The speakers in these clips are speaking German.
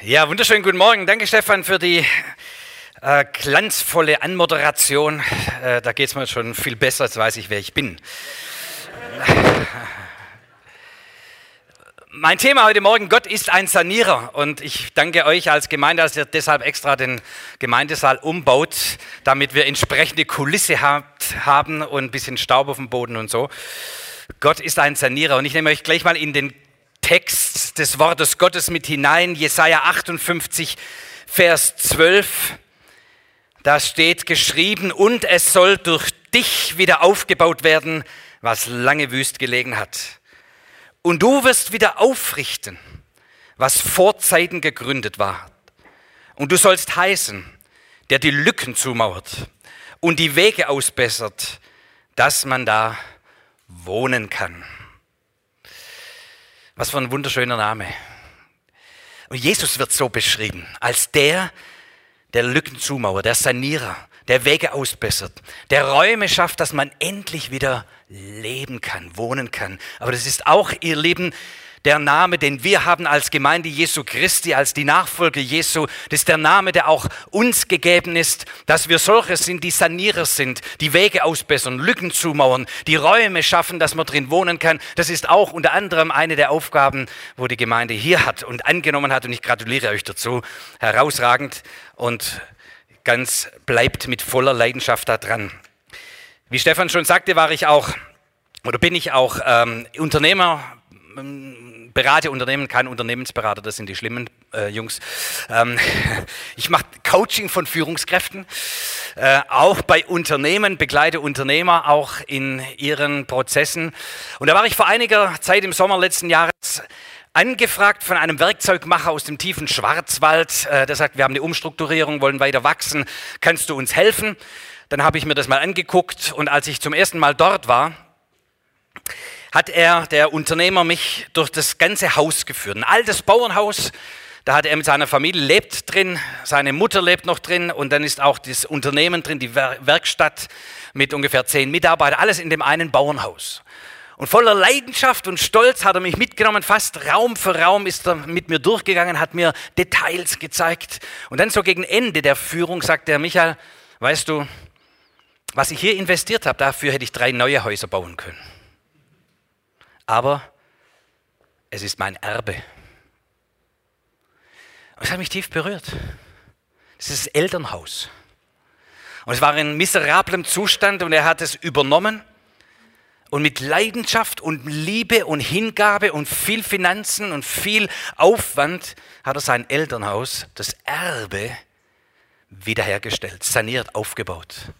Ja, wunderschönen guten Morgen. Danke, Stefan, für die äh, glanzvolle Anmoderation. Äh, da geht es mir schon viel besser, jetzt weiß ich, wer ich bin. Mein Thema heute Morgen, Gott ist ein Sanierer. Und ich danke euch als Gemeinde, dass ihr deshalb extra den Gemeindesaal umbaut, damit wir entsprechende Kulisse habt, haben und ein bisschen Staub auf dem Boden und so. Gott ist ein Sanierer. Und ich nehme euch gleich mal in den Text des Wortes Gottes mit hinein, Jesaja 58, Vers 12. Da steht geschrieben, und es soll durch dich wieder aufgebaut werden, was lange wüst gelegen hat. Und du wirst wieder aufrichten, was vor Zeiten gegründet war. Und du sollst heißen, der die Lücken zumauert und die Wege ausbessert, dass man da wohnen kann. Was für ein wunderschöner Name. Und Jesus wird so beschrieben, als der, der Lücken zumauert, der Sanierer, der Wege ausbessert, der Räume schafft, dass man endlich wieder leben kann, wohnen kann. Aber das ist auch, ihr Lieben, der Name, den wir haben als Gemeinde Jesu Christi, als die Nachfolger Jesu. Das ist der Name, der auch uns gegeben ist, dass wir solche sind, die Sanierer sind, die Wege ausbessern, Lücken zumauern, die Räume schaffen, dass man drin wohnen kann. Das ist auch unter anderem eine der Aufgaben, wo die Gemeinde hier hat und angenommen hat. Und ich gratuliere euch dazu. Herausragend und ganz bleibt mit voller Leidenschaft da dran. Wie Stefan schon sagte, war ich auch oder bin ich auch ähm, Unternehmer, ähm, berate Unternehmen, kein Unternehmensberater, das sind die schlimmen äh, Jungs. Ähm, ich mache Coaching von Führungskräften, äh, auch bei Unternehmen, begleite Unternehmer auch in ihren Prozessen. Und da war ich vor einiger Zeit im Sommer letzten Jahres angefragt von einem Werkzeugmacher aus dem tiefen Schwarzwald, äh, der sagt, wir haben eine Umstrukturierung, wollen weiter wachsen, kannst du uns helfen? Dann habe ich mir das mal angeguckt und als ich zum ersten Mal dort war, hat er, der Unternehmer, mich durch das ganze Haus geführt. Ein altes Bauernhaus, da hat er mit seiner Familie lebt drin, seine Mutter lebt noch drin und dann ist auch das Unternehmen drin, die Werkstatt mit ungefähr zehn Mitarbeitern, alles in dem einen Bauernhaus. Und voller Leidenschaft und Stolz hat er mich mitgenommen, fast Raum für Raum ist er mit mir durchgegangen, hat mir Details gezeigt. Und dann so gegen Ende der Führung sagte er, Michael, weißt du, was ich hier investiert habe, dafür hätte ich drei neue Häuser bauen können aber es ist mein Erbe. Und es hat mich tief berührt. Es ist das Elternhaus. Und es war in miserablem Zustand und er hat es übernommen. Und mit Leidenschaft und Liebe und Hingabe und viel Finanzen und viel Aufwand hat er sein Elternhaus, das Erbe, wiederhergestellt, saniert, aufgebaut.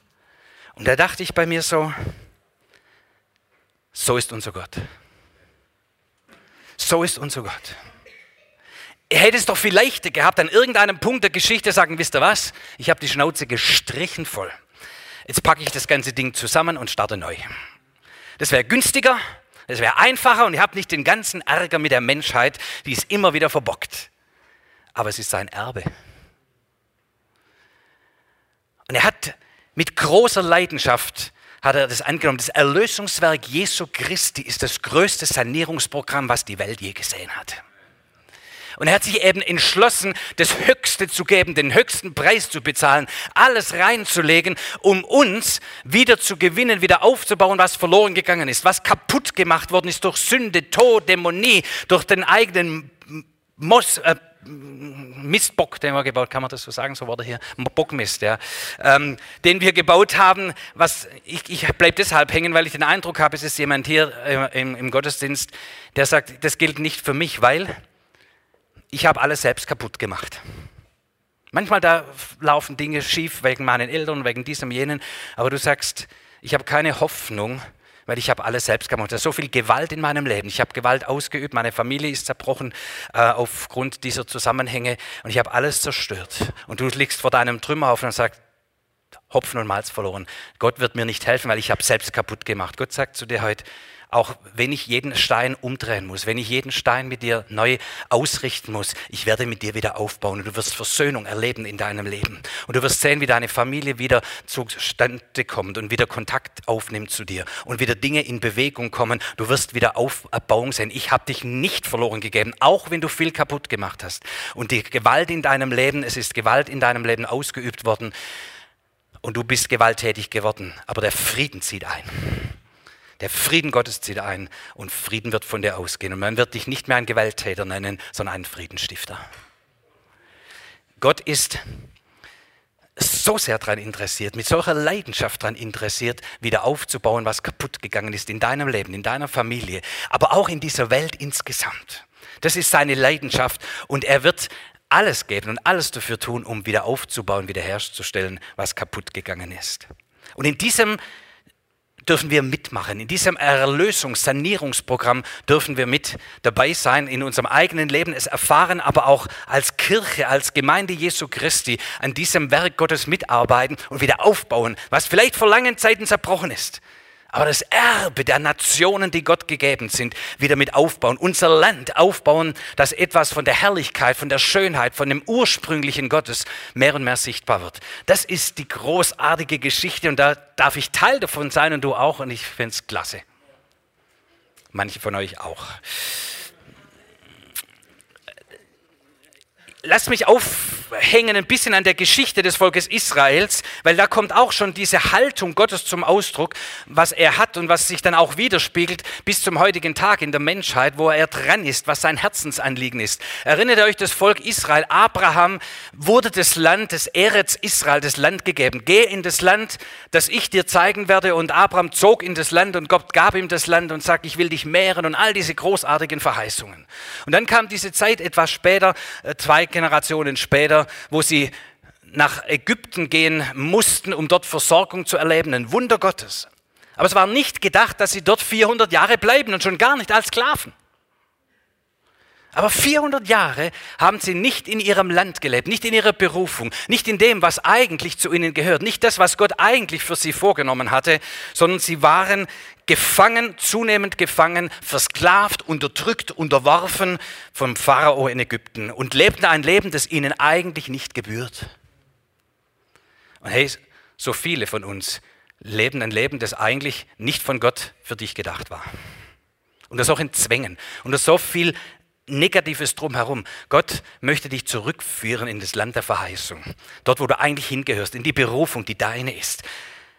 Und da dachte ich bei mir so, so ist unser Gott. So ist unser Gott. Er hätte es doch viel leichter gehabt, an irgendeinem Punkt der Geschichte sagen, wisst ihr was, ich habe die Schnauze gestrichen voll. Jetzt packe ich das ganze Ding zusammen und starte neu. Das wäre günstiger, das wäre einfacher und ihr habt nicht den ganzen Ärger mit der Menschheit, die es immer wieder verbockt. Aber es ist sein Erbe. Und er hat mit großer Leidenschaft hat er das angenommen. Das Erlösungswerk Jesu Christi ist das größte Sanierungsprogramm, was die Welt je gesehen hat. Und er hat sich eben entschlossen, das Höchste zu geben, den höchsten Preis zu bezahlen, alles reinzulegen, um uns wieder zu gewinnen, wieder aufzubauen, was verloren gegangen ist, was kaputt gemacht worden ist durch Sünde, Tod, Dämonie, durch den eigenen Mos, äh, Mistbock, den wir gebaut, kann man das so sagen, so wurde hier, Bockmist, ja, ähm, den wir gebaut haben, was, ich, ich bleibe deshalb hängen, weil ich den Eindruck habe, es ist jemand hier äh, im, im Gottesdienst, der sagt, das gilt nicht für mich, weil ich habe alles selbst kaputt gemacht. Manchmal da laufen Dinge schief wegen meinen Eltern, wegen diesem, jenen, aber du sagst, ich habe keine Hoffnung, weil ich habe alles selbst gemacht. Da ist so viel Gewalt in meinem Leben. Ich habe Gewalt ausgeübt, meine Familie ist zerbrochen äh, aufgrund dieser Zusammenhänge und ich habe alles zerstört. Und du liegst vor deinem Trümmerhaufen und sagst, Hopfen und Malz verloren. Gott wird mir nicht helfen, weil ich habe selbst kaputt gemacht. Gott sagt zu dir heute, auch wenn ich jeden Stein umdrehen muss, wenn ich jeden Stein mit dir neu ausrichten muss, ich werde mit dir wieder aufbauen und du wirst Versöhnung erleben in deinem Leben. Und du wirst sehen, wie deine Familie wieder zustande kommt und wieder Kontakt aufnimmt zu dir und wieder Dinge in Bewegung kommen. Du wirst wieder Aufbauung sehen. Ich habe dich nicht verloren gegeben, auch wenn du viel kaputt gemacht hast. Und die Gewalt in deinem Leben, es ist Gewalt in deinem Leben ausgeübt worden und du bist gewalttätig geworden, aber der Frieden zieht ein. Der Frieden Gottes zieht ein und Frieden wird von dir ausgehen. Und man wird dich nicht mehr einen Gewalttäter nennen, sondern einen Friedenstifter. Gott ist so sehr daran interessiert, mit solcher Leidenschaft daran interessiert, wieder aufzubauen, was kaputt gegangen ist in deinem Leben, in deiner Familie, aber auch in dieser Welt insgesamt. Das ist seine Leidenschaft und er wird alles geben und alles dafür tun, um wieder aufzubauen, wiederherzustellen, was kaputt gegangen ist. Und in diesem dürfen wir mitmachen. In diesem Erlösungssanierungsprogramm dürfen wir mit dabei sein, in unserem eigenen Leben es erfahren, aber auch als Kirche, als Gemeinde Jesu Christi an diesem Werk Gottes mitarbeiten und wieder aufbauen, was vielleicht vor langen Zeiten zerbrochen ist aber das Erbe der Nationen, die Gott gegeben sind, wieder mit aufbauen. Unser Land aufbauen, dass etwas von der Herrlichkeit, von der Schönheit, von dem ursprünglichen Gottes mehr und mehr sichtbar wird. Das ist die großartige Geschichte und da darf ich Teil davon sein und du auch und ich finde es klasse. Manche von euch auch. Lass mich aufhängen ein bisschen an der Geschichte des Volkes Israels, weil da kommt auch schon diese Haltung Gottes zum Ausdruck, was er hat und was sich dann auch widerspiegelt bis zum heutigen Tag in der Menschheit, wo er dran ist, was sein Herzensanliegen ist. Erinnert euch das Volk Israel, Abraham wurde das Land, das Eretz Israel, das Land gegeben. Geh in das Land, das ich dir zeigen werde und Abraham zog in das Land und Gott gab ihm das Land und sagt, ich will dich mehren und all diese großartigen Verheißungen. Und dann kam diese Zeit etwas später, äh, zwei Generationen später, wo sie nach Ägypten gehen mussten, um dort Versorgung zu erleben, ein Wunder Gottes. Aber es war nicht gedacht, dass sie dort 400 Jahre bleiben und schon gar nicht als Sklaven. Aber 400 Jahre haben sie nicht in ihrem Land gelebt, nicht in ihrer Berufung, nicht in dem, was eigentlich zu ihnen gehört, nicht das, was Gott eigentlich für sie vorgenommen hatte, sondern sie waren gefangen, zunehmend gefangen, versklavt, unterdrückt, unterworfen vom Pharao in Ägypten und lebten ein Leben, das ihnen eigentlich nicht gebührt. Und hey, so viele von uns leben ein Leben, das eigentlich nicht von Gott für dich gedacht war. Und das auch in Zwängen. Und das so viel Negatives drumherum. Gott möchte dich zurückführen in das Land der Verheißung. Dort, wo du eigentlich hingehörst, in die Berufung, die deine ist.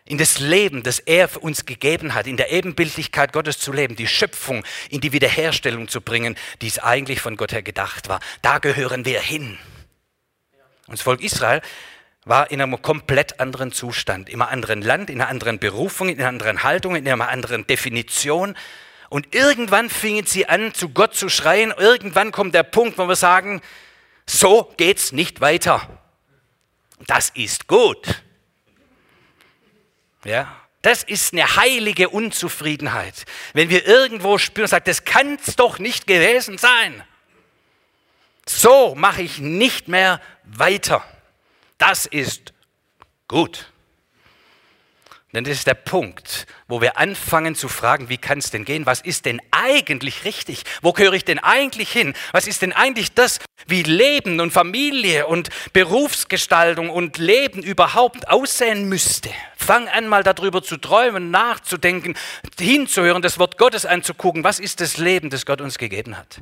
In das Leben, das er für uns gegeben hat, in der Ebenbildlichkeit Gottes zu leben, die Schöpfung in die Wiederherstellung zu bringen, die es eigentlich von Gott her gedacht war. Da gehören wir hin. Und das Volk Israel war in einem komplett anderen Zustand, in einem anderen Land, in einer anderen Berufung, in einer anderen Haltung, in einer anderen Definition. Und irgendwann fingen sie an, zu Gott zu schreien. Irgendwann kommt der Punkt, wo wir sagen, so geht's nicht weiter. Das ist gut. Ja, das ist eine heilige Unzufriedenheit. Wenn wir irgendwo spüren, sagt, das kann es doch nicht gewesen sein. So mache ich nicht mehr weiter. Das ist gut. Denn das ist der Punkt, wo wir anfangen zu fragen, wie kann es denn gehen? Was ist denn eigentlich richtig? Wo gehöre ich denn eigentlich hin? Was ist denn eigentlich das, wie Leben und Familie und Berufsgestaltung und Leben überhaupt aussehen müsste? Fang an, mal darüber zu träumen, nachzudenken, hinzuhören, das Wort Gottes anzugucken. Was ist das Leben, das Gott uns gegeben hat?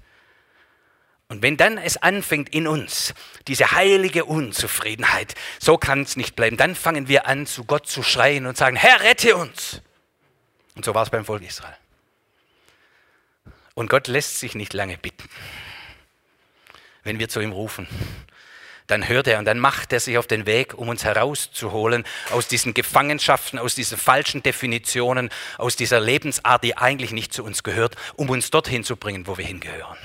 Und wenn dann es anfängt in uns, diese heilige Unzufriedenheit, so kann es nicht bleiben, dann fangen wir an, zu Gott zu schreien und sagen, Herr, rette uns. Und so war es beim Volk Israel. Und Gott lässt sich nicht lange bitten. Wenn wir zu ihm rufen, dann hört er und dann macht er sich auf den Weg, um uns herauszuholen aus diesen Gefangenschaften, aus diesen falschen Definitionen, aus dieser Lebensart, die eigentlich nicht zu uns gehört, um uns dorthin zu bringen, wo wir hingehören.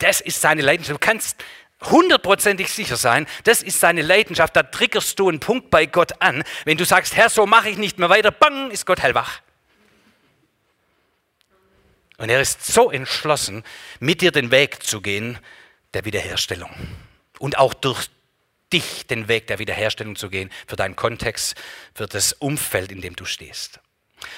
Das ist seine Leidenschaft. Du kannst hundertprozentig sicher sein, das ist seine Leidenschaft. Da triggerst du einen Punkt bei Gott an. Wenn du sagst, Herr, so mache ich nicht mehr weiter, bang, ist Gott hellwach. Und er ist so entschlossen, mit dir den Weg zu gehen der Wiederherstellung. Und auch durch dich den Weg der Wiederherstellung zu gehen, für deinen Kontext, für das Umfeld, in dem du stehst.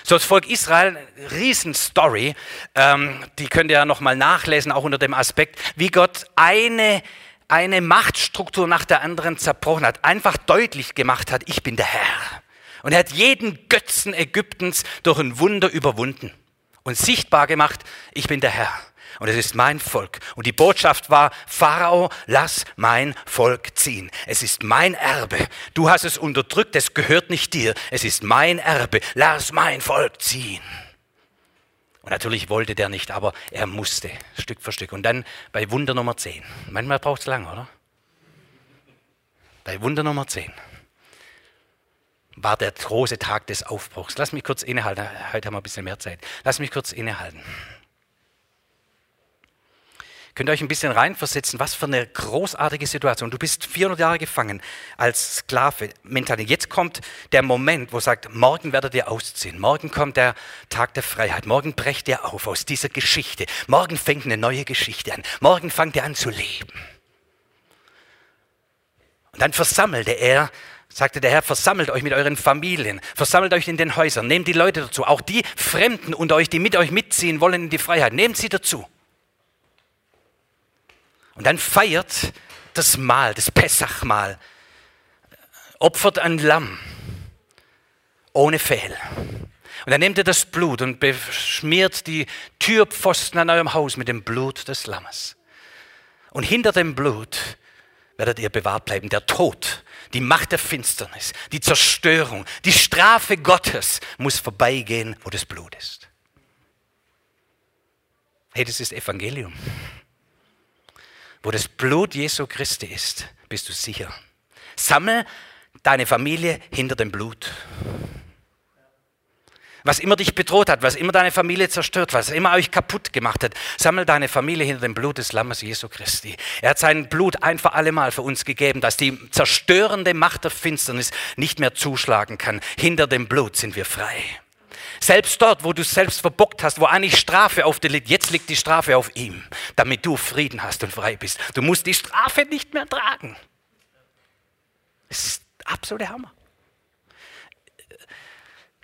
So, das Volk Israel, Riesenstory, ähm, die könnt ihr ja nochmal nachlesen, auch unter dem Aspekt, wie Gott eine, eine Machtstruktur nach der anderen zerbrochen hat, einfach deutlich gemacht hat, ich bin der Herr. Und er hat jeden Götzen Ägyptens durch ein Wunder überwunden und sichtbar gemacht, ich bin der Herr und es ist mein Volk. Und die Botschaft war, Pharao, lass mein Volk ziehen. Es ist mein Erbe. Du hast es unterdrückt, es gehört nicht dir. Es ist mein Erbe. Lass mein Volk ziehen. Und natürlich wollte der nicht, aber er musste, Stück für Stück. Und dann bei Wunder Nummer 10. Manchmal braucht es lang, oder? Bei Wunder Nummer 10 war der große Tag des Aufbruchs. Lass mich kurz innehalten. Heute haben wir ein bisschen mehr Zeit. Lass mich kurz innehalten. Könnt ihr euch ein bisschen reinversetzen, was für eine großartige Situation. Du bist 400 Jahre gefangen als Sklave, mental. Jetzt kommt der Moment, wo sagt, morgen werdet ihr ausziehen. Morgen kommt der Tag der Freiheit. Morgen brecht ihr auf aus dieser Geschichte. Morgen fängt eine neue Geschichte an. Morgen fangt ihr an zu leben. Und dann versammelte er sagte der Herr, versammelt euch mit euren Familien, versammelt euch in den Häusern, nehmt die Leute dazu, auch die Fremden unter euch, die mit euch mitziehen wollen in die Freiheit, nehmt sie dazu. Und dann feiert das Mahl, das Pessachmahl, opfert ein Lamm ohne Fehl. Und dann nehmt ihr das Blut und beschmiert die Türpfosten an eurem Haus mit dem Blut des Lammes. Und hinter dem Blut werdet ihr bewahrt bleiben. Der Tod, die Macht der Finsternis, die Zerstörung, die Strafe Gottes muss vorbeigehen, wo das Blut ist. Hey, das ist Evangelium. Wo das Blut Jesu Christi ist, bist du sicher. Sammel deine Familie hinter dem Blut. Was immer dich bedroht hat, was immer deine Familie zerstört, was immer euch kaputt gemacht hat, sammel deine Familie hinter dem Blut des Lammes Jesu Christi. Er hat sein Blut ein für alle Mal für uns gegeben, dass die zerstörende Macht der Finsternis nicht mehr zuschlagen kann. Hinter dem Blut sind wir frei. Selbst dort, wo du selbst verbockt hast, wo eigentlich Strafe auf dir liegt, jetzt liegt die Strafe auf ihm, damit du Frieden hast und frei bist. Du musst die Strafe nicht mehr tragen. Es ist absoluter Hammer.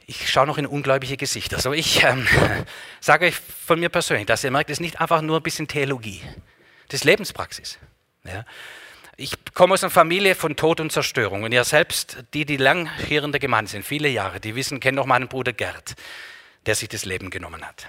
Ich schaue noch in ungläubige Gesichter. Also ich ähm, sage euch von mir persönlich, dass ihr merkt, es ist nicht einfach nur ein bisschen Theologie. Das ist Lebenspraxis. Ja. Ich komme aus einer Familie von Tod und Zerstörung. Und ihr selbst, die, die lang hier in der Gemeinde sind, viele Jahre, die wissen, kennen noch meinen Bruder Gerd, der sich das Leben genommen hat.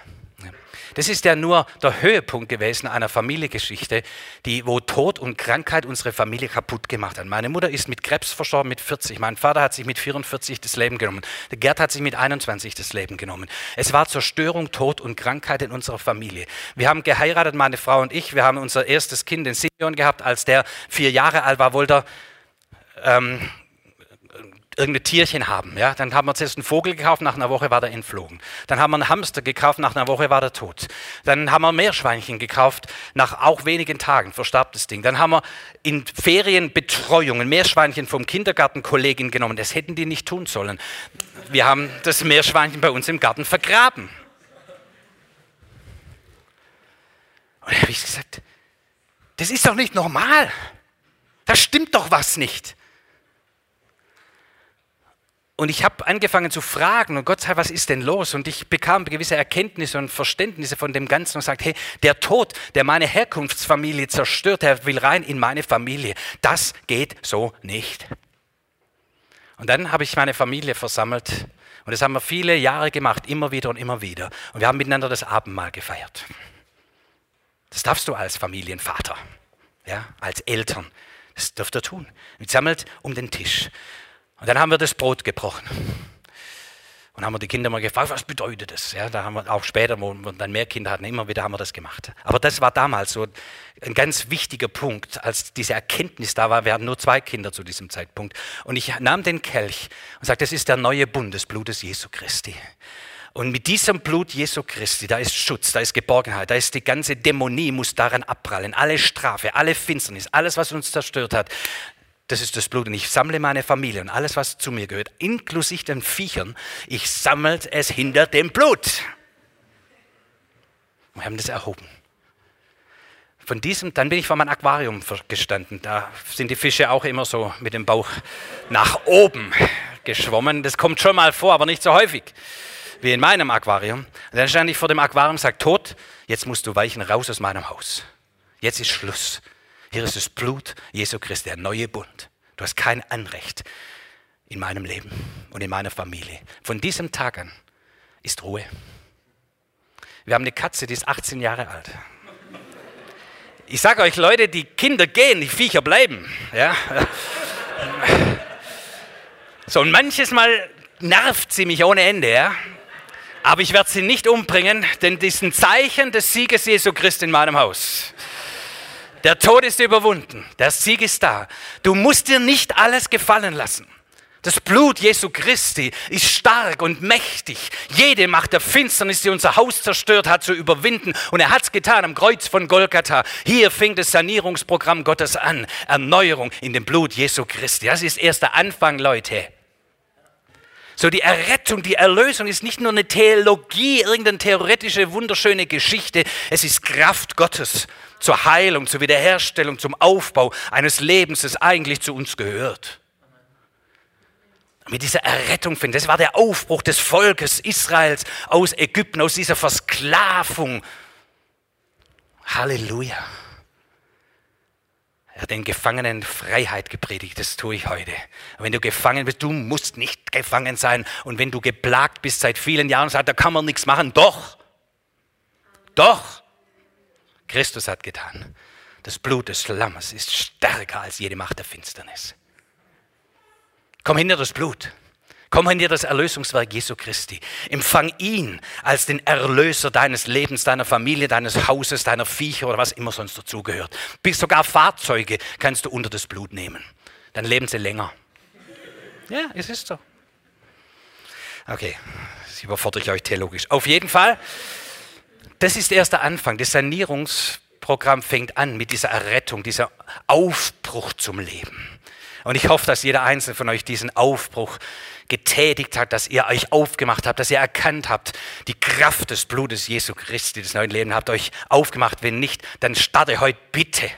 Das ist ja nur der Höhepunkt gewesen einer Familiengeschichte, die, wo Tod und Krankheit unsere Familie kaputt gemacht hat. Meine Mutter ist mit Krebs verstorben mit 40. Mein Vater hat sich mit 44 das Leben genommen. Der Gerd hat sich mit 21 das Leben genommen. Es war Zerstörung, Tod und Krankheit in unserer Familie. Wir haben geheiratet, meine Frau und ich. Wir haben unser erstes Kind, den Simeon, gehabt. Als der vier Jahre alt war, wollte er ähm, irgendein Tierchen haben. Ja? Dann haben wir zuerst einen Vogel gekauft, nach einer Woche war der entflogen. Dann haben wir einen Hamster gekauft, nach einer Woche war der tot. Dann haben wir Meerschweinchen gekauft, nach auch wenigen Tagen verstarb das Ding. Dann haben wir in Ferienbetreuung ein Meerschweinchen vom Kindergartenkollegin genommen. Das hätten die nicht tun sollen. Wir haben das Meerschweinchen bei uns im Garten vergraben. Und da habe ich gesagt, das ist doch nicht normal. Da stimmt doch was nicht. Und ich habe angefangen zu fragen, und Gott sei, was ist denn los? Und ich bekam gewisse Erkenntnisse und Verständnisse von dem Ganzen und sagte, hey, der Tod, der meine Herkunftsfamilie zerstört, der will rein in meine Familie. Das geht so nicht. Und dann habe ich meine Familie versammelt und das haben wir viele Jahre gemacht, immer wieder und immer wieder. Und wir haben miteinander das Abendmahl gefeiert. Das darfst du als Familienvater, ja, als Eltern. Das dürft ihr tun. Wir sammelt um den Tisch. Und dann haben wir das Brot gebrochen. Und haben wir die Kinder mal gefragt, was bedeutet das? Ja, da haben wir auch später, wo wir dann mehr Kinder hatten, immer wieder haben wir das gemacht. Aber das war damals so ein ganz wichtiger Punkt, als diese Erkenntnis da war. Wir hatten nur zwei Kinder zu diesem Zeitpunkt. Und ich nahm den Kelch und sagte, das ist der neue Bund des Blutes Jesu Christi. Und mit diesem Blut Jesu Christi, da ist Schutz, da ist Geborgenheit, da ist die ganze Dämonie, muss daran abprallen. Alle Strafe, alle Finsternis, alles, was uns zerstört hat, das ist das Blut. Und ich sammle meine Familie und alles, was zu mir gehört, inklusive den Viechern, ich sammle es hinter dem Blut. Wir haben das erhoben. Von diesem, dann bin ich vor meinem Aquarium gestanden. Da sind die Fische auch immer so mit dem Bauch nach oben geschwommen. Das kommt schon mal vor, aber nicht so häufig. wie in meinem Aquarium. Und dann stand ich vor dem Aquarium und sagte, Tod, jetzt musst du weichen, raus aus meinem Haus. Jetzt ist Schluss. Hier ist das Blut Jesu Christi, der neue Bund. Du hast kein Anrecht in meinem Leben und in meiner Familie. Von diesem Tag an ist Ruhe. Wir haben eine Katze, die ist 18 Jahre alt. Ich sage euch, Leute, die Kinder gehen, die Viecher bleiben. Ja? So, und manches Mal nervt sie mich ohne Ende, ja? aber ich werde sie nicht umbringen, denn das ist ein Zeichen des Sieges Jesu Christi in meinem Haus. Der Tod ist überwunden, der Sieg ist da. Du musst dir nicht alles gefallen lassen. Das Blut Jesu Christi ist stark und mächtig. Jede Macht der Finsternis, die unser Haus zerstört hat, zu überwinden. Und er hat es getan am Kreuz von Golgatha. Hier fängt das Sanierungsprogramm Gottes an. Erneuerung in dem Blut Jesu Christi. Das ist erst der Anfang, Leute. So die Errettung, die Erlösung ist nicht nur eine Theologie, irgendeine theoretische, wunderschöne Geschichte. Es ist Kraft Gottes zur Heilung, zur Wiederherstellung, zum Aufbau eines Lebens, das eigentlich zu uns gehört. Mit dieser Errettung finden, das war der Aufbruch des Volkes Israels aus Ägypten, aus dieser Versklavung. Halleluja. Er hat den Gefangenen Freiheit gepredigt, das tue ich heute. Wenn du gefangen bist, du musst nicht gefangen sein. Und wenn du geplagt bist seit vielen Jahren, sagt, da kann man nichts machen. Doch, doch, Christus hat getan. Das Blut des Lammes ist stärker als jede Macht der Finsternis. Komm hinter das Blut. Komm hinter das Erlösungswerk Jesu Christi. Empfang ihn als den Erlöser deines Lebens, deiner Familie, deines Hauses, deiner Viecher oder was immer sonst dazugehört. Bis sogar Fahrzeuge kannst du unter das Blut nehmen. Dann leben sie länger. Ja, es ist so. Okay, das überfordere ich euch theologisch. Auf jeden Fall, das ist erst der Anfang. Das Sanierungsprogramm fängt an mit dieser Errettung, dieser Aufbruch zum Leben. Und ich hoffe, dass jeder einzelne von euch diesen Aufbruch getätigt hat, dass ihr euch aufgemacht habt, dass ihr erkannt habt, die Kraft des Blutes Jesu Christi des neuen Lebens habt euch aufgemacht. Wenn nicht, dann starte heute bitte.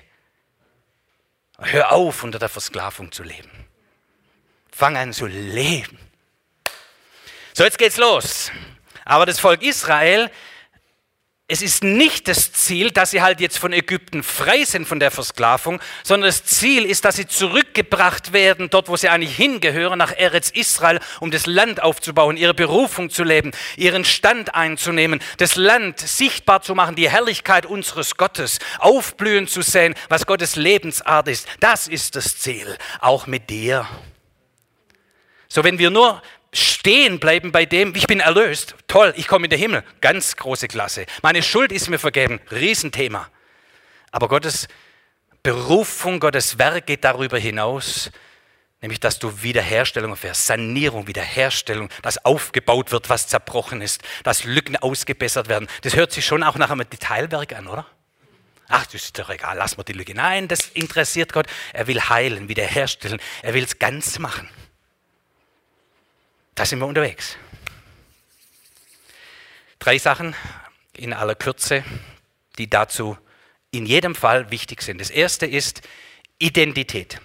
Hör auf, unter der Versklavung zu leben. Fang an zu leben. So, jetzt geht's los. Aber das Volk Israel es ist nicht das Ziel, dass sie halt jetzt von Ägypten frei sind von der Versklavung, sondern das Ziel ist, dass sie zurückgebracht werden, dort wo sie eigentlich hingehören, nach Eretz Israel, um das Land aufzubauen, ihre Berufung zu leben, ihren Stand einzunehmen, das Land sichtbar zu machen, die Herrlichkeit unseres Gottes, aufblühen zu sehen, was Gottes Lebensart ist. Das ist das Ziel, auch mit dir. So, wenn wir nur stehen bleiben bei dem, ich bin erlöst, toll, ich komme in den Himmel, ganz große Klasse. Meine Schuld ist mir vergeben, Riesenthema. Aber Gottes Berufung, Gottes Werk geht darüber hinaus, nämlich dass du Wiederherstellung erfährst, Sanierung, Wiederherstellung, dass aufgebaut wird, was zerbrochen ist, dass Lücken ausgebessert werden. Das hört sich schon auch nach einem Detailwerk an, oder? Ach, das ist doch egal, lass mal die Lücke. Nein, das interessiert Gott. Er will heilen, wiederherstellen, er will es ganz machen. Da sind wir unterwegs. Drei Sachen in aller Kürze, die dazu in jedem Fall wichtig sind. Das erste ist Identität.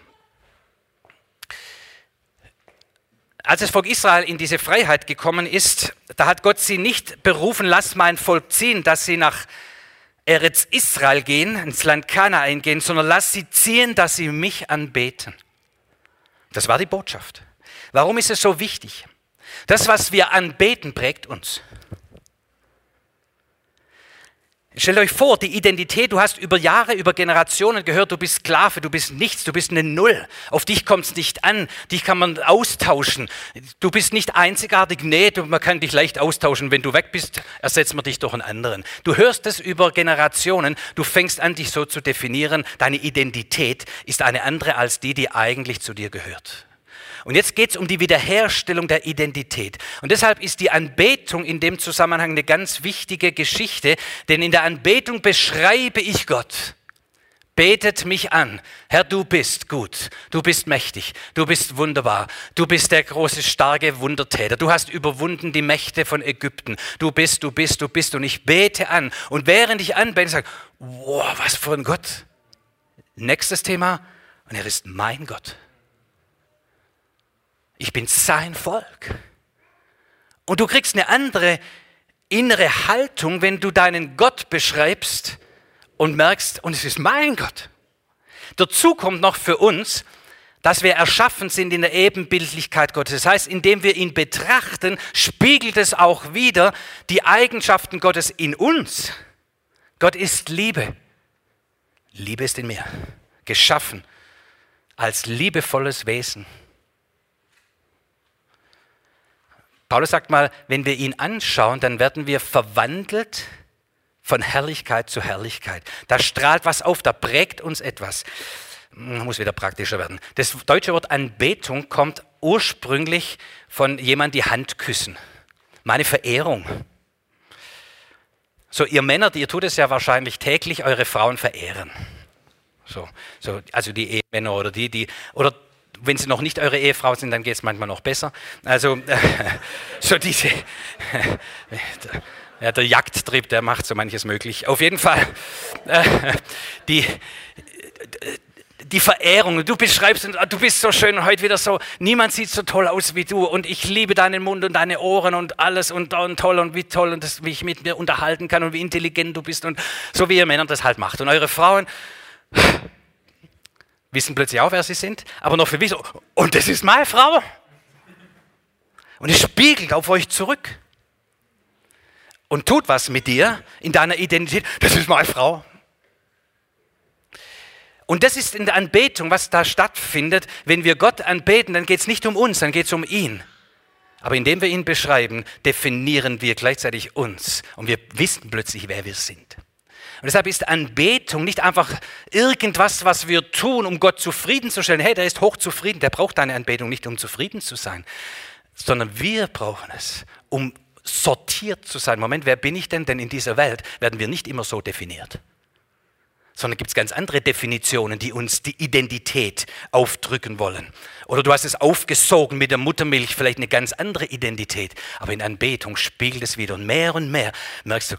Als das Volk Israel in diese Freiheit gekommen ist, da hat Gott sie nicht berufen, lass mein Volk ziehen, dass sie nach Eretz Israel gehen, ins Land Kana eingehen, sondern lass sie ziehen, dass sie mich anbeten. Das war die Botschaft. Warum ist es so wichtig? Das, was wir anbeten, prägt uns. Stellt euch vor, die Identität, du hast über Jahre, über Generationen gehört, du bist Sklave, du bist nichts, du bist eine Null. Auf dich kommt es nicht an, dich kann man austauschen. Du bist nicht einzigartig, nee, du, man kann dich leicht austauschen. Wenn du weg bist, ersetzt man dich durch einen anderen. Du hörst es über Generationen, du fängst an, dich so zu definieren. Deine Identität ist eine andere als die, die eigentlich zu dir gehört. Und jetzt geht es um die Wiederherstellung der Identität. Und deshalb ist die Anbetung in dem Zusammenhang eine ganz wichtige Geschichte, denn in der Anbetung beschreibe ich Gott. Betet mich an. Herr, du bist gut. Du bist mächtig. Du bist wunderbar. Du bist der große, starke Wundertäter. Du hast überwunden die Mächte von Ägypten. Du bist, du bist, du bist. Und ich bete an. Und während ich anbete, sage wow, was für ein Gott. Nächstes Thema. Und er ist mein Gott. Ich bin sein Volk. Und du kriegst eine andere innere Haltung, wenn du deinen Gott beschreibst und merkst, und es ist mein Gott. Dazu kommt noch für uns, dass wir erschaffen sind in der Ebenbildlichkeit Gottes. Das heißt, indem wir ihn betrachten, spiegelt es auch wieder die Eigenschaften Gottes in uns. Gott ist Liebe. Liebe ist in mir, geschaffen als liebevolles Wesen. Paulus sagt mal, wenn wir ihn anschauen, dann werden wir verwandelt von Herrlichkeit zu Herrlichkeit. Da strahlt was auf, da prägt uns etwas. Hm, muss wieder praktischer werden. Das deutsche Wort Anbetung kommt ursprünglich von jemand die Hand küssen. Meine Verehrung. So, ihr Männer, ihr tut es ja wahrscheinlich täglich, eure Frauen verehren. So, so, also die Ehemänner oder die, die, oder wenn sie noch nicht eure Ehefrau sind, dann geht es manchmal noch besser. Also, so diese, ja, der Jagdtrieb, der macht so manches möglich. Auf jeden Fall, äh, die, die Verehrung. Du beschreibst, du bist so schön und heute wieder so, niemand sieht so toll aus wie du und ich liebe deinen Mund und deine Ohren und alles und, und toll und wie toll und das, wie ich mit dir unterhalten kann und wie intelligent du bist und so wie ihr Männer das halt macht. Und eure Frauen wissen plötzlich auch, wer sie sind, aber noch wie so, und das ist meine Frau. Und es spiegelt auf euch zurück und tut was mit dir in deiner Identität. Das ist meine Frau. Und das ist in der Anbetung, was da stattfindet. Wenn wir Gott anbeten, dann geht es nicht um uns, dann geht es um ihn. Aber indem wir ihn beschreiben, definieren wir gleichzeitig uns. Und wir wissen plötzlich, wer wir sind. Und deshalb ist Anbetung nicht einfach irgendwas, was wir tun, um Gott zufriedenzustellen. Hey, der ist hochzufrieden, der braucht deine Anbetung nicht, um zufrieden zu sein, sondern wir brauchen es, um sortiert zu sein. Moment, wer bin ich denn? Denn in dieser Welt werden wir nicht immer so definiert sondern gibt es ganz andere Definitionen, die uns die Identität aufdrücken wollen. Oder du hast es aufgesogen mit der Muttermilch, vielleicht eine ganz andere Identität, aber in Anbetung spiegelt es wieder und mehr und mehr merkst du,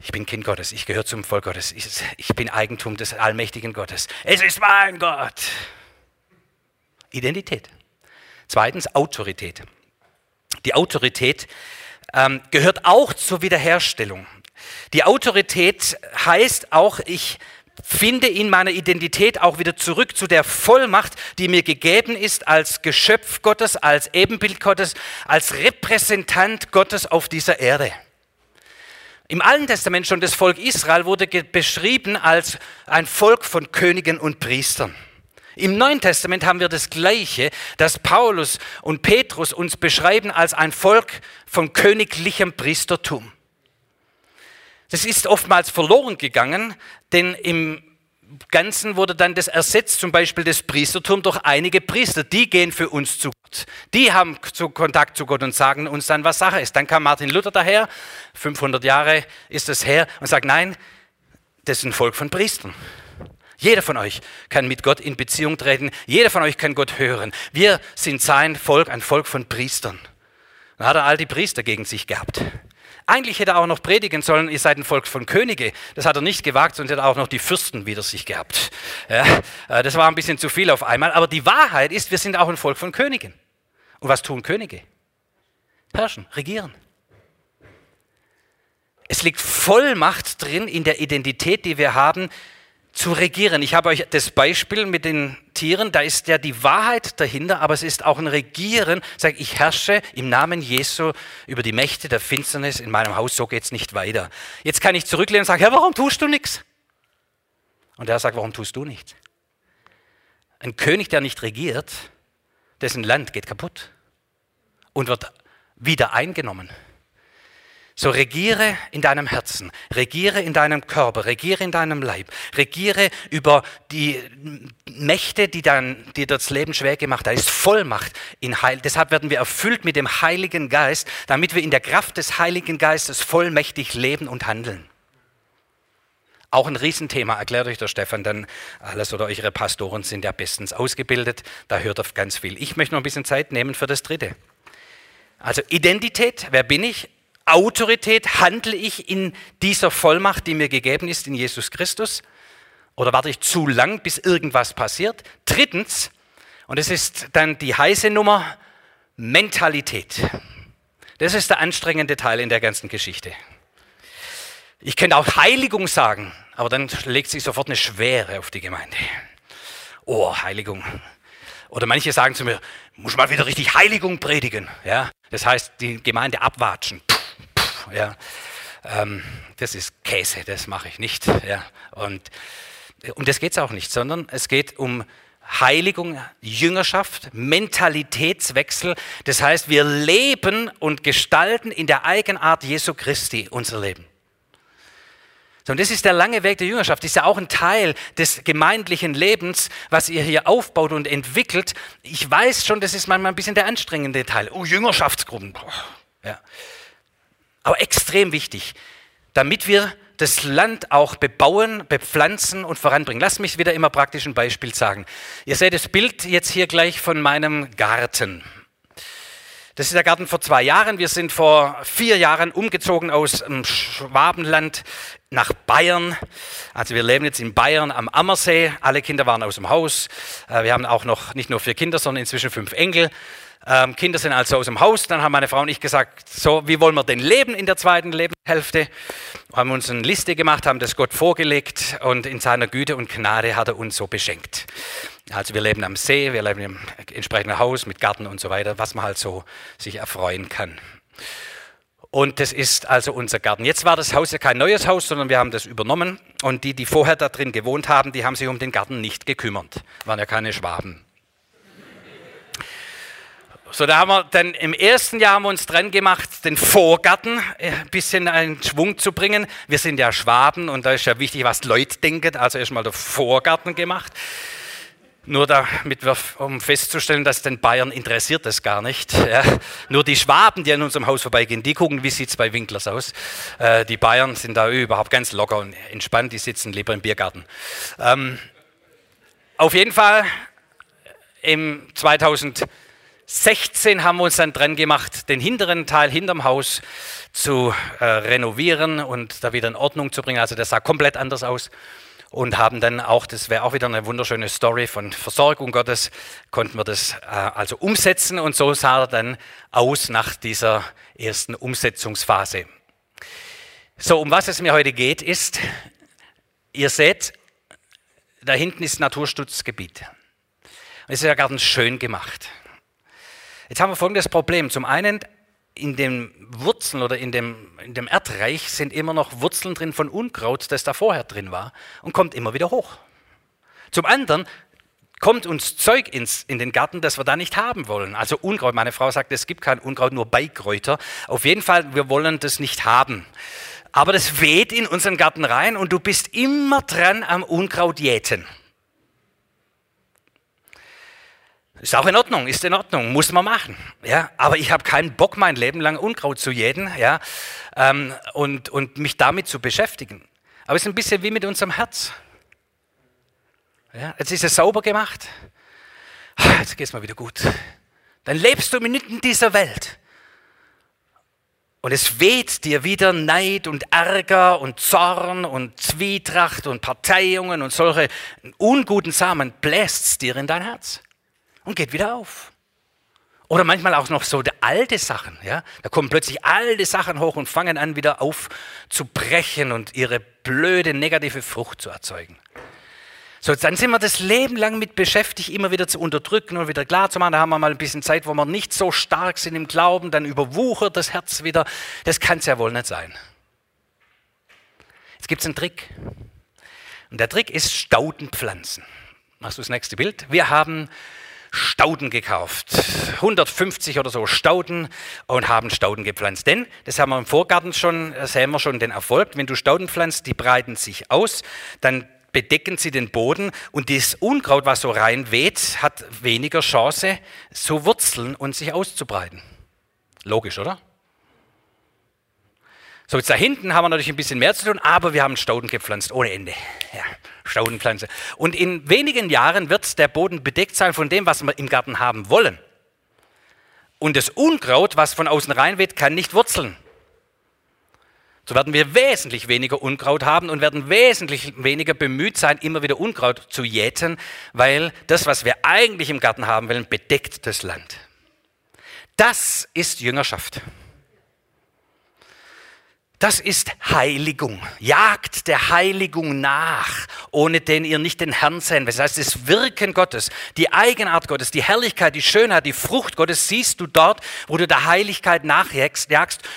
ich bin Kind Gottes, ich gehöre zum Volk Gottes, ich, ich bin Eigentum des allmächtigen Gottes. Es ist mein Gott. Identität. Zweitens Autorität. Die Autorität ähm, gehört auch zur Wiederherstellung. Die Autorität heißt auch, ich finde in meiner Identität auch wieder zurück zu der Vollmacht, die mir gegeben ist als Geschöpf Gottes, als Ebenbild Gottes, als Repräsentant Gottes auf dieser Erde. Im Alten Testament schon das Volk Israel wurde beschrieben als ein Volk von Königen und Priestern. Im Neuen Testament haben wir das Gleiche, dass Paulus und Petrus uns beschreiben als ein Volk von königlichem Priestertum. Das ist oftmals verloren gegangen, denn im Ganzen wurde dann das ersetzt, zum Beispiel das Priestertum, durch einige Priester. Die gehen für uns zu Gott. Die haben zu Kontakt zu Gott und sagen uns dann, was Sache ist. Dann kam Martin Luther daher, 500 Jahre ist das her, und sagt, nein, das ist ein Volk von Priestern. Jeder von euch kann mit Gott in Beziehung treten. Jeder von euch kann Gott hören. Wir sind sein Volk, ein Volk von Priestern. Dann hat er all die Priester gegen sich gehabt. Eigentlich hätte er auch noch predigen sollen, ihr seid ein Volk von Könige. Das hat er nicht gewagt, sonst hätte er auch noch die Fürsten wieder sich gehabt. Ja, äh, das war ein bisschen zu viel auf einmal. Aber die Wahrheit ist, wir sind auch ein Volk von Königen. Und was tun Könige? Herrschen, regieren. Es liegt Vollmacht drin in der Identität, die wir haben, zu regieren. Ich habe euch das Beispiel mit den Tieren, da ist ja die Wahrheit dahinter, aber es ist auch ein Regieren. Sag, ich herrsche im Namen Jesu über die Mächte der Finsternis in meinem Haus, so geht es nicht weiter. Jetzt kann ich zurücklehnen und sagen, Herr, warum tust du nichts? Und er sagt, warum tust du nichts? Ein König, der nicht regiert, dessen Land geht kaputt und wird wieder eingenommen. So regiere in deinem Herzen, regiere in deinem Körper, regiere in deinem Leib, regiere über die Mächte, die dann, dir das Leben schwer gemacht haben. Da ist Vollmacht in Heil. Deshalb werden wir erfüllt mit dem Heiligen Geist, damit wir in der Kraft des Heiligen Geistes vollmächtig leben und handeln. Auch ein Riesenthema, erklärt euch der Stefan dann alles oder eure Pastoren sind ja bestens ausgebildet, da hört auf ganz viel. Ich möchte noch ein bisschen Zeit nehmen für das Dritte. Also Identität, wer bin ich? Autorität handle ich in dieser Vollmacht, die mir gegeben ist in Jesus Christus? Oder warte ich zu lang, bis irgendwas passiert? Drittens, und es ist dann die heiße Nummer, Mentalität. Das ist der anstrengende Teil in der ganzen Geschichte. Ich könnte auch Heiligung sagen, aber dann legt sich sofort eine Schwere auf die Gemeinde. Oh, Heiligung. Oder manche sagen zu mir, muss mal wieder richtig Heiligung predigen. Ja, das heißt, die Gemeinde abwatschen. Puh, ja, ähm, das ist Käse, das mache ich nicht. Ja, und um das geht es auch nicht, sondern es geht um Heiligung, Jüngerschaft, Mentalitätswechsel. Das heißt, wir leben und gestalten in der Eigenart Jesu Christi unser Leben. Und das ist der lange Weg der Jüngerschaft. Das ist ja auch ein Teil des gemeindlichen Lebens, was ihr hier aufbaut und entwickelt. Ich weiß schon, das ist manchmal ein bisschen der anstrengende Teil. Oh, Jüngerschaftsgruppen. Ja. Aber extrem wichtig, damit wir das Land auch bebauen, bepflanzen und voranbringen. Lass mich wieder immer praktisch ein Beispiel sagen. Ihr seht das Bild jetzt hier gleich von meinem Garten. Das ist der Garten vor zwei Jahren. Wir sind vor vier Jahren umgezogen aus dem Schwabenland nach Bayern. Also wir leben jetzt in Bayern am Ammersee. Alle Kinder waren aus dem Haus. Äh, wir haben auch noch nicht nur vier Kinder, sondern inzwischen fünf Enkel. Ähm, Kinder sind also aus dem Haus. Dann haben meine Frau und ich gesagt, so, wie wollen wir denn leben in der zweiten Lebenshälfte? Haben uns eine Liste gemacht, haben das Gott vorgelegt und in seiner Güte und Gnade hat er uns so beschenkt. Also wir leben am See, wir leben im entsprechenden Haus mit Garten und so weiter, was man halt so sich erfreuen kann. Und das ist also unser Garten. Jetzt war das Haus ja kein neues Haus, sondern wir haben das übernommen. Und die, die vorher da drin gewohnt haben, die haben sich um den Garten nicht gekümmert. Waren ja keine Schwaben. So, da haben wir dann im ersten Jahr haben wir uns dran gemacht, den Vorgarten ein äh, bisschen in Schwung zu bringen. Wir sind ja Schwaben und da ist ja wichtig, was Leute denken. Also erstmal der Vorgarten gemacht. Nur damit wir, um festzustellen, dass den Bayern interessiert das gar nicht. Ja. Nur die Schwaben, die an unserem Haus vorbeigehen, die gucken, wie sieht es bei Winklers aus. Äh, die Bayern sind da überhaupt ganz locker und entspannt, die sitzen lieber im Biergarten. Ähm, auf jeden Fall im 2016 haben wir uns dann dran gemacht, den hinteren Teil hinterm Haus zu äh, renovieren und da wieder in Ordnung zu bringen. Also das sah komplett anders aus und haben dann auch, das wäre auch wieder eine wunderschöne Story von Versorgung Gottes, konnten wir das äh, also umsetzen und so sah er dann aus nach dieser ersten Umsetzungsphase. So, um was es mir heute geht, ist, ihr seht, da hinten ist Naturschutzgebiet. Es ist ja ganz schön gemacht. Jetzt haben wir folgendes Problem. Zum einen in den Wurzeln oder in dem, in dem Erdreich sind immer noch Wurzeln drin von Unkraut, das da vorher drin war und kommt immer wieder hoch. Zum anderen kommt uns Zeug ins, in den Garten, das wir da nicht haben wollen. Also Unkraut. Meine Frau sagt, es gibt kein Unkraut, nur Beikräuter. Auf jeden Fall, wir wollen das nicht haben. Aber das weht in unseren Garten rein und du bist immer dran am Unkraut jäten. Ist auch in Ordnung, ist in Ordnung, muss man machen. Ja, aber ich habe keinen Bock, mein Leben lang Unkraut zu jäten ja, ähm, und, und mich damit zu beschäftigen. Aber es ist ein bisschen wie mit unserem Herz. Ja, jetzt ist es sauber gemacht. Jetzt geht es mal wieder gut. Dann lebst du mitten dieser Welt. Und es weht dir wieder Neid und Ärger und Zorn und Zwietracht und Parteiungen und solche unguten Samen bläst dir in dein Herz und geht wieder auf. Oder manchmal auch noch so alte Sachen. Ja? Da kommen plötzlich alte Sachen hoch und fangen an, wieder aufzubrechen und ihre blöde negative Frucht zu erzeugen. So, dann sind wir das Leben lang mit beschäftigt, immer wieder zu unterdrücken und wieder klar zu machen. Da haben wir mal ein bisschen Zeit, wo wir nicht so stark sind im Glauben, dann überwuchert das Herz wieder. Das kann es ja wohl nicht sein. Jetzt gibt es einen Trick. Und der Trick ist Staudenpflanzen. Machst du das nächste Bild? Wir haben Stauden gekauft. 150 oder so Stauden und haben Stauden gepflanzt. Denn, das haben wir im Vorgarten schon, sehen wir schon den Erfolg, wenn du Stauden pflanzt, die breiten sich aus, dann bedecken sie den Boden und das Unkraut, was so reinweht, hat weniger Chance zu wurzeln und sich auszubreiten. Logisch, oder? So, jetzt da hinten haben wir natürlich ein bisschen mehr zu tun, aber wir haben Stauden gepflanzt ohne Ende. Ja. Staudenpflanze. Und in wenigen Jahren wird der Boden bedeckt sein von dem, was wir im Garten haben wollen. Und das Unkraut, was von außen reinweht, kann nicht wurzeln. So werden wir wesentlich weniger Unkraut haben und werden wesentlich weniger bemüht sein, immer wieder Unkraut zu jäten, weil das, was wir eigentlich im Garten haben wollen, bedeckt das Land. Das ist Jüngerschaft. Das ist Heiligung. Jagt der Heiligung nach, ohne den ihr nicht den Herrn sehen Das heißt, das Wirken Gottes, die Eigenart Gottes, die Herrlichkeit, die Schönheit, die Frucht Gottes siehst du dort, wo du der Heiligkeit nachjagst,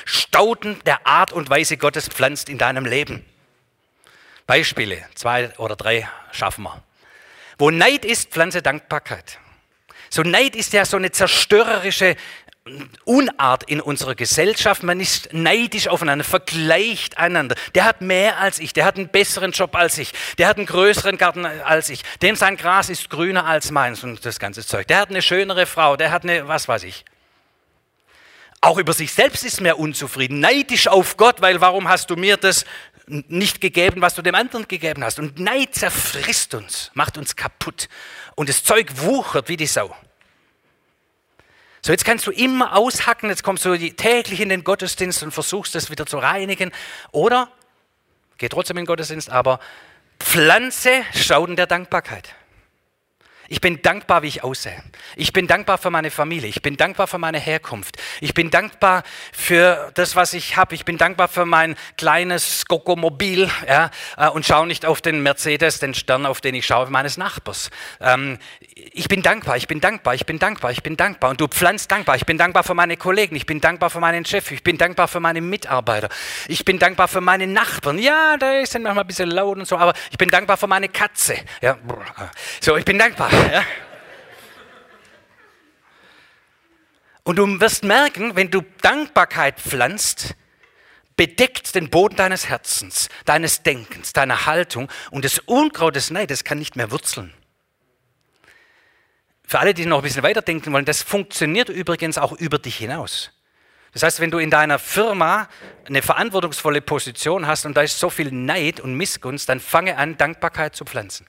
Stauden der Art und Weise Gottes pflanzt in deinem Leben. Beispiele, zwei oder drei schaffen wir. Wo Neid ist, pflanze Dankbarkeit. So Neid ist ja so eine zerstörerische Unart in unserer Gesellschaft. Man ist neidisch aufeinander, vergleicht einander. Der hat mehr als ich, der hat einen besseren Job als ich, der hat einen größeren Garten als ich, dem sein Gras ist grüner als meins und das ganze Zeug. Der hat eine schönere Frau, der hat eine, was weiß ich. Auch über sich selbst ist mehr unzufrieden, neidisch auf Gott, weil warum hast du mir das nicht gegeben, was du dem anderen gegeben hast? Und Neid zerfrisst uns, macht uns kaputt und das Zeug wuchert wie die Sau. So, jetzt kannst du immer aushacken, jetzt kommst du täglich in den Gottesdienst und versuchst das wieder zu reinigen. Oder, geh trotzdem in den Gottesdienst, aber pflanze Schauden der Dankbarkeit. Ich bin dankbar, wie ich aussehe. Ich bin dankbar für meine Familie. Ich bin dankbar für meine Herkunft. Ich bin dankbar für das, was ich habe. Ich bin dankbar für mein kleines Skokomobil ja, äh, und schaue nicht auf den Mercedes, den Stern, auf den ich schaue, meines Nachbars. Ähm, ich bin dankbar, ich bin dankbar, ich bin dankbar, ich bin dankbar. Und du pflanzt dankbar. Ich bin dankbar für meine Kollegen. Ich bin dankbar für meinen Chef. Ich bin dankbar für meine Mitarbeiter. Ich bin dankbar für meine Nachbarn. Ja, da sind manchmal ein bisschen laut und so, aber ich bin dankbar für meine Katze. Ja, so, ich bin dankbar. Ja? Und du wirst merken, wenn du Dankbarkeit pflanzt, bedeckt den Boden deines Herzens, deines Denkens, deiner Haltung und das Unkraut des Neides kann nicht mehr wurzeln. Für alle, die noch ein bisschen weiterdenken wollen, das funktioniert übrigens auch über dich hinaus. Das heißt, wenn du in deiner Firma eine verantwortungsvolle Position hast und da ist so viel Neid und Missgunst, dann fange an, Dankbarkeit zu pflanzen.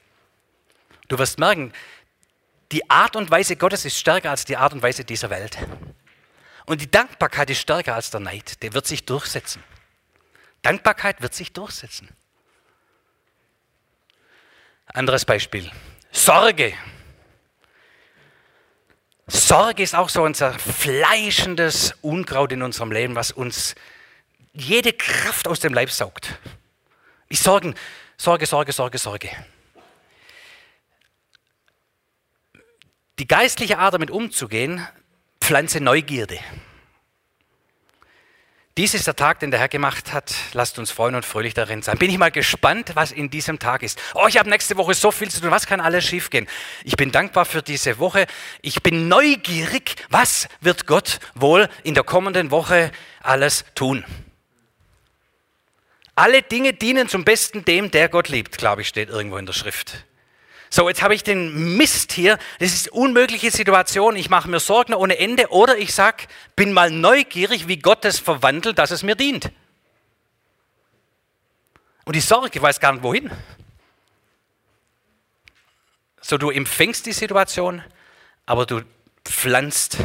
Du wirst merken, die Art und Weise Gottes ist stärker als die Art und Weise dieser Welt. Und die Dankbarkeit ist stärker als der Neid. Der wird sich durchsetzen. Dankbarkeit wird sich durchsetzen. Anderes Beispiel. Sorge. Sorge ist auch so ein zerfleischendes Unkraut in unserem Leben, was uns jede Kraft aus dem Leib saugt. Ich sorgen, Sorge, Sorge, Sorge, Sorge. Die geistliche Art, damit umzugehen, pflanze Neugierde. Dies ist der Tag, den der Herr gemacht hat. Lasst uns freuen und fröhlich darin sein. Bin ich mal gespannt, was in diesem Tag ist. Oh, ich habe nächste Woche so viel zu tun. Was kann alles schiefgehen? Ich bin dankbar für diese Woche. Ich bin neugierig. Was wird Gott wohl in der kommenden Woche alles tun? Alle Dinge dienen zum Besten dem, der Gott liebt, glaube ich, steht irgendwo in der Schrift. So, jetzt habe ich den Mist hier. Das ist eine unmögliche Situation. Ich mache mir Sorgen ohne Ende. Oder ich sage, bin mal neugierig, wie Gott das verwandelt, dass es mir dient. Und die Sorge weiß gar nicht wohin. So, du empfängst die Situation, aber du pflanzt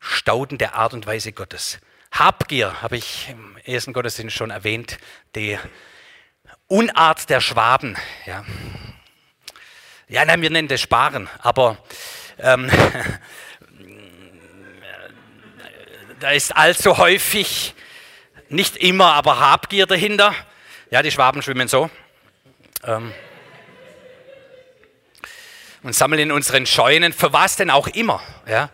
Stauden der Art und Weise Gottes. Habgier habe ich im ersten Gottesdienst schon erwähnt, die Unart der Schwaben. Ja. Ja, nein, wir nennen das Sparen, aber ähm, da ist allzu häufig, nicht immer, aber Habgier dahinter. Ja, die Schwaben schwimmen so. Ähm, und sammeln in unseren Scheunen, für was denn auch immer. Ja?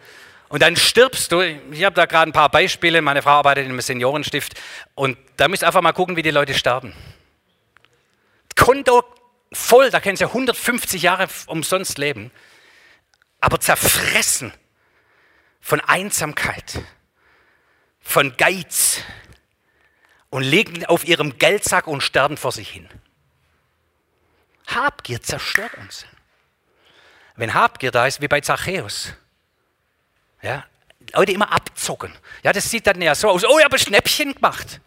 Und dann stirbst du. Ich habe da gerade ein paar Beispiele. Meine Frau arbeitet in einem Seniorenstift. Und da müsst ihr einfach mal gucken, wie die Leute sterben. Konto voll, da können sie 150 Jahre umsonst leben, aber zerfressen von Einsamkeit, von Geiz und liegen auf ihrem Geldsack und sterben vor sich hin. Habgier zerstört uns. Wenn Habgier da ist, wie bei Zachäus, ja, Leute immer abzocken. Ja, das sieht dann ja so aus. Oh, ich habe ein Schnäppchen gemacht.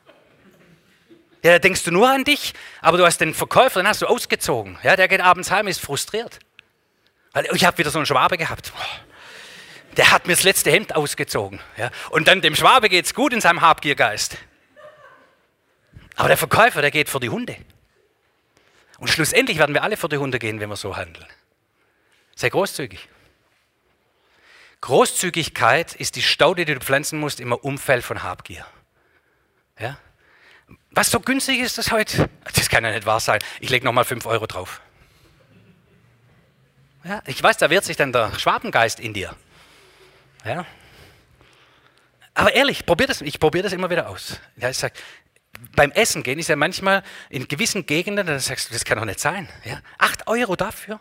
Ja, da denkst du nur an dich, aber du hast den Verkäufer, den hast du ausgezogen. Ja, der geht abends heim, ist frustriert. Weil ich habe wieder so einen Schwabe gehabt. Der hat mir das letzte Hemd ausgezogen. Ja, und dann dem Schwabe geht es gut in seinem Habgiergeist. Aber der Verkäufer, der geht vor die Hunde. Und schlussendlich werden wir alle vor die Hunde gehen, wenn wir so handeln. Sei großzügig. Großzügigkeit ist die Staude, die du pflanzen musst im Umfeld von Habgier. Ja? Was so günstig ist das heute? Das kann ja nicht wahr sein. Ich lege nochmal 5 Euro drauf. Ja, ich weiß, da wehrt sich dann der Schwabengeist in dir. Ja. Aber ehrlich, probier das, ich probiere das immer wieder aus. Ja, ich sag, beim Essen gehen ist ja manchmal in gewissen Gegenden, dann sagst du, das kann doch nicht sein. Ja? Acht Euro dafür?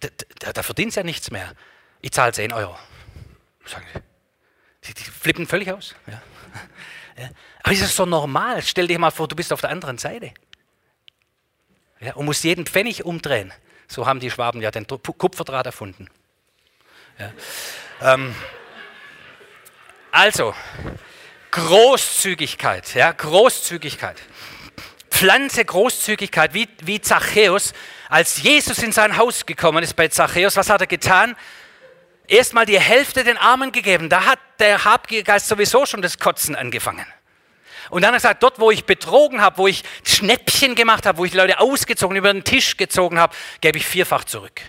Da, da, da verdienst ja nichts mehr. Ich zahle 10 Euro. Sagen die, die flippen völlig aus. Ja. Aber ist das so normal? Stell dir mal vor, du bist auf der anderen Seite. Ja, und musst jeden Pfennig umdrehen. So haben die Schwaben ja den Kupferdraht erfunden. Ja. Ähm, also, Großzügigkeit, ja, Großzügigkeit. Pflanze Großzügigkeit, wie, wie Zachäus. Als Jesus in sein Haus gekommen ist bei Zachäus, was hat er getan? Erstmal die Hälfte den Armen gegeben. Da hat der habgierige Geist sowieso schon das Kotzen angefangen. Und dann hat er gesagt, dort, wo ich betrogen habe, wo ich Schnäppchen gemacht habe, wo ich Leute ausgezogen, über den Tisch gezogen habe, gebe ich vierfach zurück.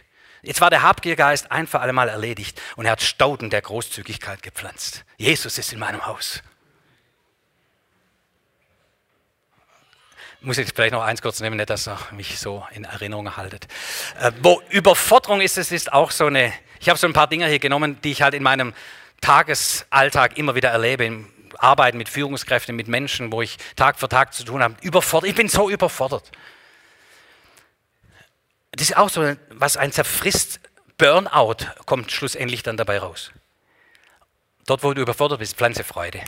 Jetzt war der Habgiergeist ein für alle Mal erledigt und er hat Stauden der Großzügigkeit gepflanzt. Jesus ist in meinem Haus. Muss ich vielleicht noch eins kurz nehmen, nicht, dass ihr mich so in Erinnerung haltet. Äh, wo Überforderung ist, es ist auch so eine, ich habe so ein paar Dinge hier genommen, die ich halt in meinem Tagesalltag immer wieder erlebe, im Arbeiten mit Führungskräften, mit Menschen, wo ich Tag für Tag zu tun habe. Überfordert, ich bin so überfordert. Das ist auch so, was ein zerfrisst, Burnout kommt schlussendlich dann dabei raus. Dort, wo du überfordert bist, pflanze Freude.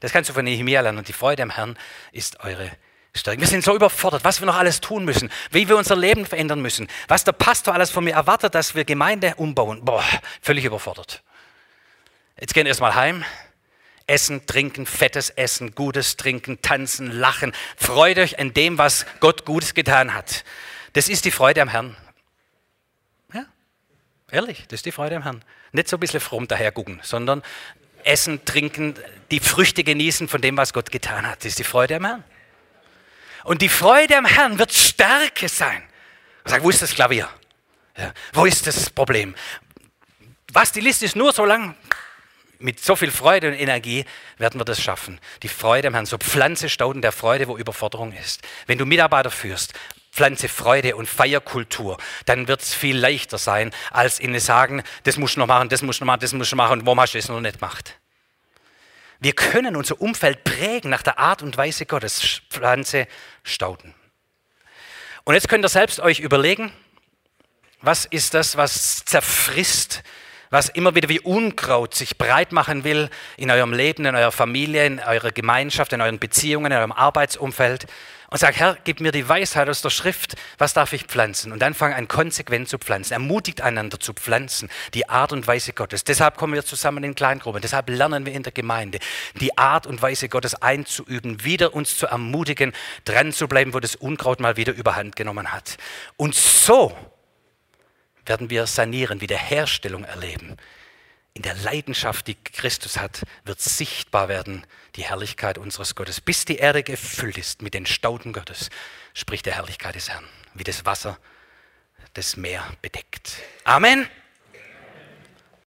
Das kannst du von Nehemiah lernen. Und die Freude am Herrn ist eure Stärke. Wir sind so überfordert, was wir noch alles tun müssen, wie wir unser Leben verändern müssen, was der Pastor alles von mir erwartet, dass wir Gemeinde umbauen. Boah, völlig überfordert. Jetzt gehen wir erstmal heim. Essen, trinken, fettes Essen, gutes Trinken, tanzen, lachen. Freut euch an dem, was Gott Gutes getan hat. Das ist die Freude am Herrn. Ja, ehrlich, das ist die Freude am Herrn. Nicht so ein bisschen fromm dahergucken, sondern essen, trinken, die Früchte genießen von dem, was Gott getan hat. Das ist die Freude am Herrn. Und die Freude am Herrn wird Stärke sein. Sag, wo ist das Klavier? Ja, wo ist das Problem? Was die Liste ist nur so lang, mit so viel Freude und Energie werden wir das schaffen. Die Freude am Herrn, so Pflanze Stauden der Freude, wo Überforderung ist. Wenn du Mitarbeiter führst, pflanze Freude und Feierkultur, dann wird es viel leichter sein, als ihnen sagen, das musst du noch machen, das musst du noch machen, das musst du noch machen und warum hast du es noch nicht gemacht? Wir können unser Umfeld prägen nach der Art und Weise Gottes, Pflanze Stauden. Und jetzt könnt ihr selbst euch überlegen, was ist das, was zerfrisst was immer wieder wie Unkraut sich breit machen will in eurem Leben, in eurer Familie, in eurer Gemeinschaft, in euren Beziehungen, in eurem Arbeitsumfeld. Und sag, Herr, gib mir die Weisheit aus der Schrift, was darf ich pflanzen? Und dann fang an, konsequent zu pflanzen. Ermutigt einander zu pflanzen, die Art und Weise Gottes. Deshalb kommen wir zusammen in Kleingruppen. Deshalb lernen wir in der Gemeinde, die Art und Weise Gottes einzuüben, wieder uns zu ermutigen, dran zu bleiben, wo das Unkraut mal wieder überhand genommen hat. Und so werden wir sanieren, Wiederherstellung erleben. In der Leidenschaft, die Christus hat, wird sichtbar werden die Herrlichkeit unseres Gottes. Bis die Erde gefüllt ist mit den Stauden Gottes, spricht der Herrlichkeit des Herrn, wie das Wasser das Meer bedeckt. Amen.